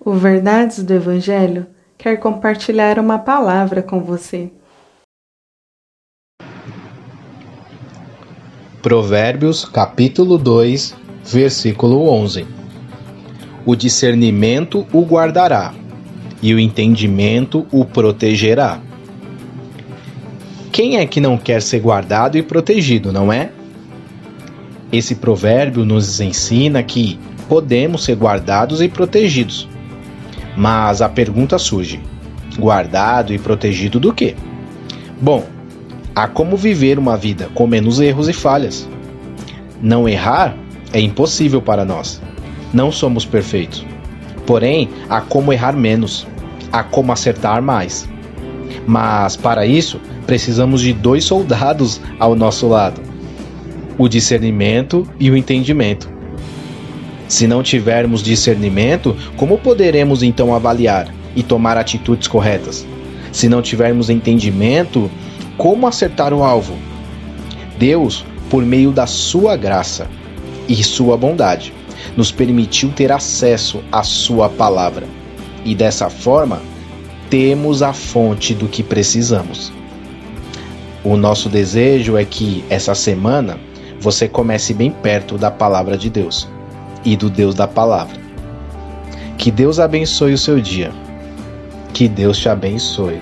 O Verdades do Evangelho quer compartilhar uma palavra com você. Provérbios, capítulo 2, versículo 11. O discernimento o guardará, e o entendimento o protegerá. Quem é que não quer ser guardado e protegido, não é? Esse provérbio nos ensina que podemos ser guardados e protegidos. Mas a pergunta surge: guardado e protegido do quê? Bom, há como viver uma vida com menos erros e falhas. Não errar é impossível para nós. Não somos perfeitos. Porém, há como errar menos, há como acertar mais. Mas para isso, precisamos de dois soldados ao nosso lado: o discernimento e o entendimento. Se não tivermos discernimento, como poderemos então avaliar e tomar atitudes corretas? Se não tivermos entendimento, como acertar o alvo? Deus, por meio da sua graça e sua bondade, nos permitiu ter acesso à sua palavra. E dessa forma, temos a fonte do que precisamos. O nosso desejo é que essa semana você comece bem perto da palavra de Deus e do Deus da palavra. Que Deus abençoe o seu dia. Que Deus te abençoe.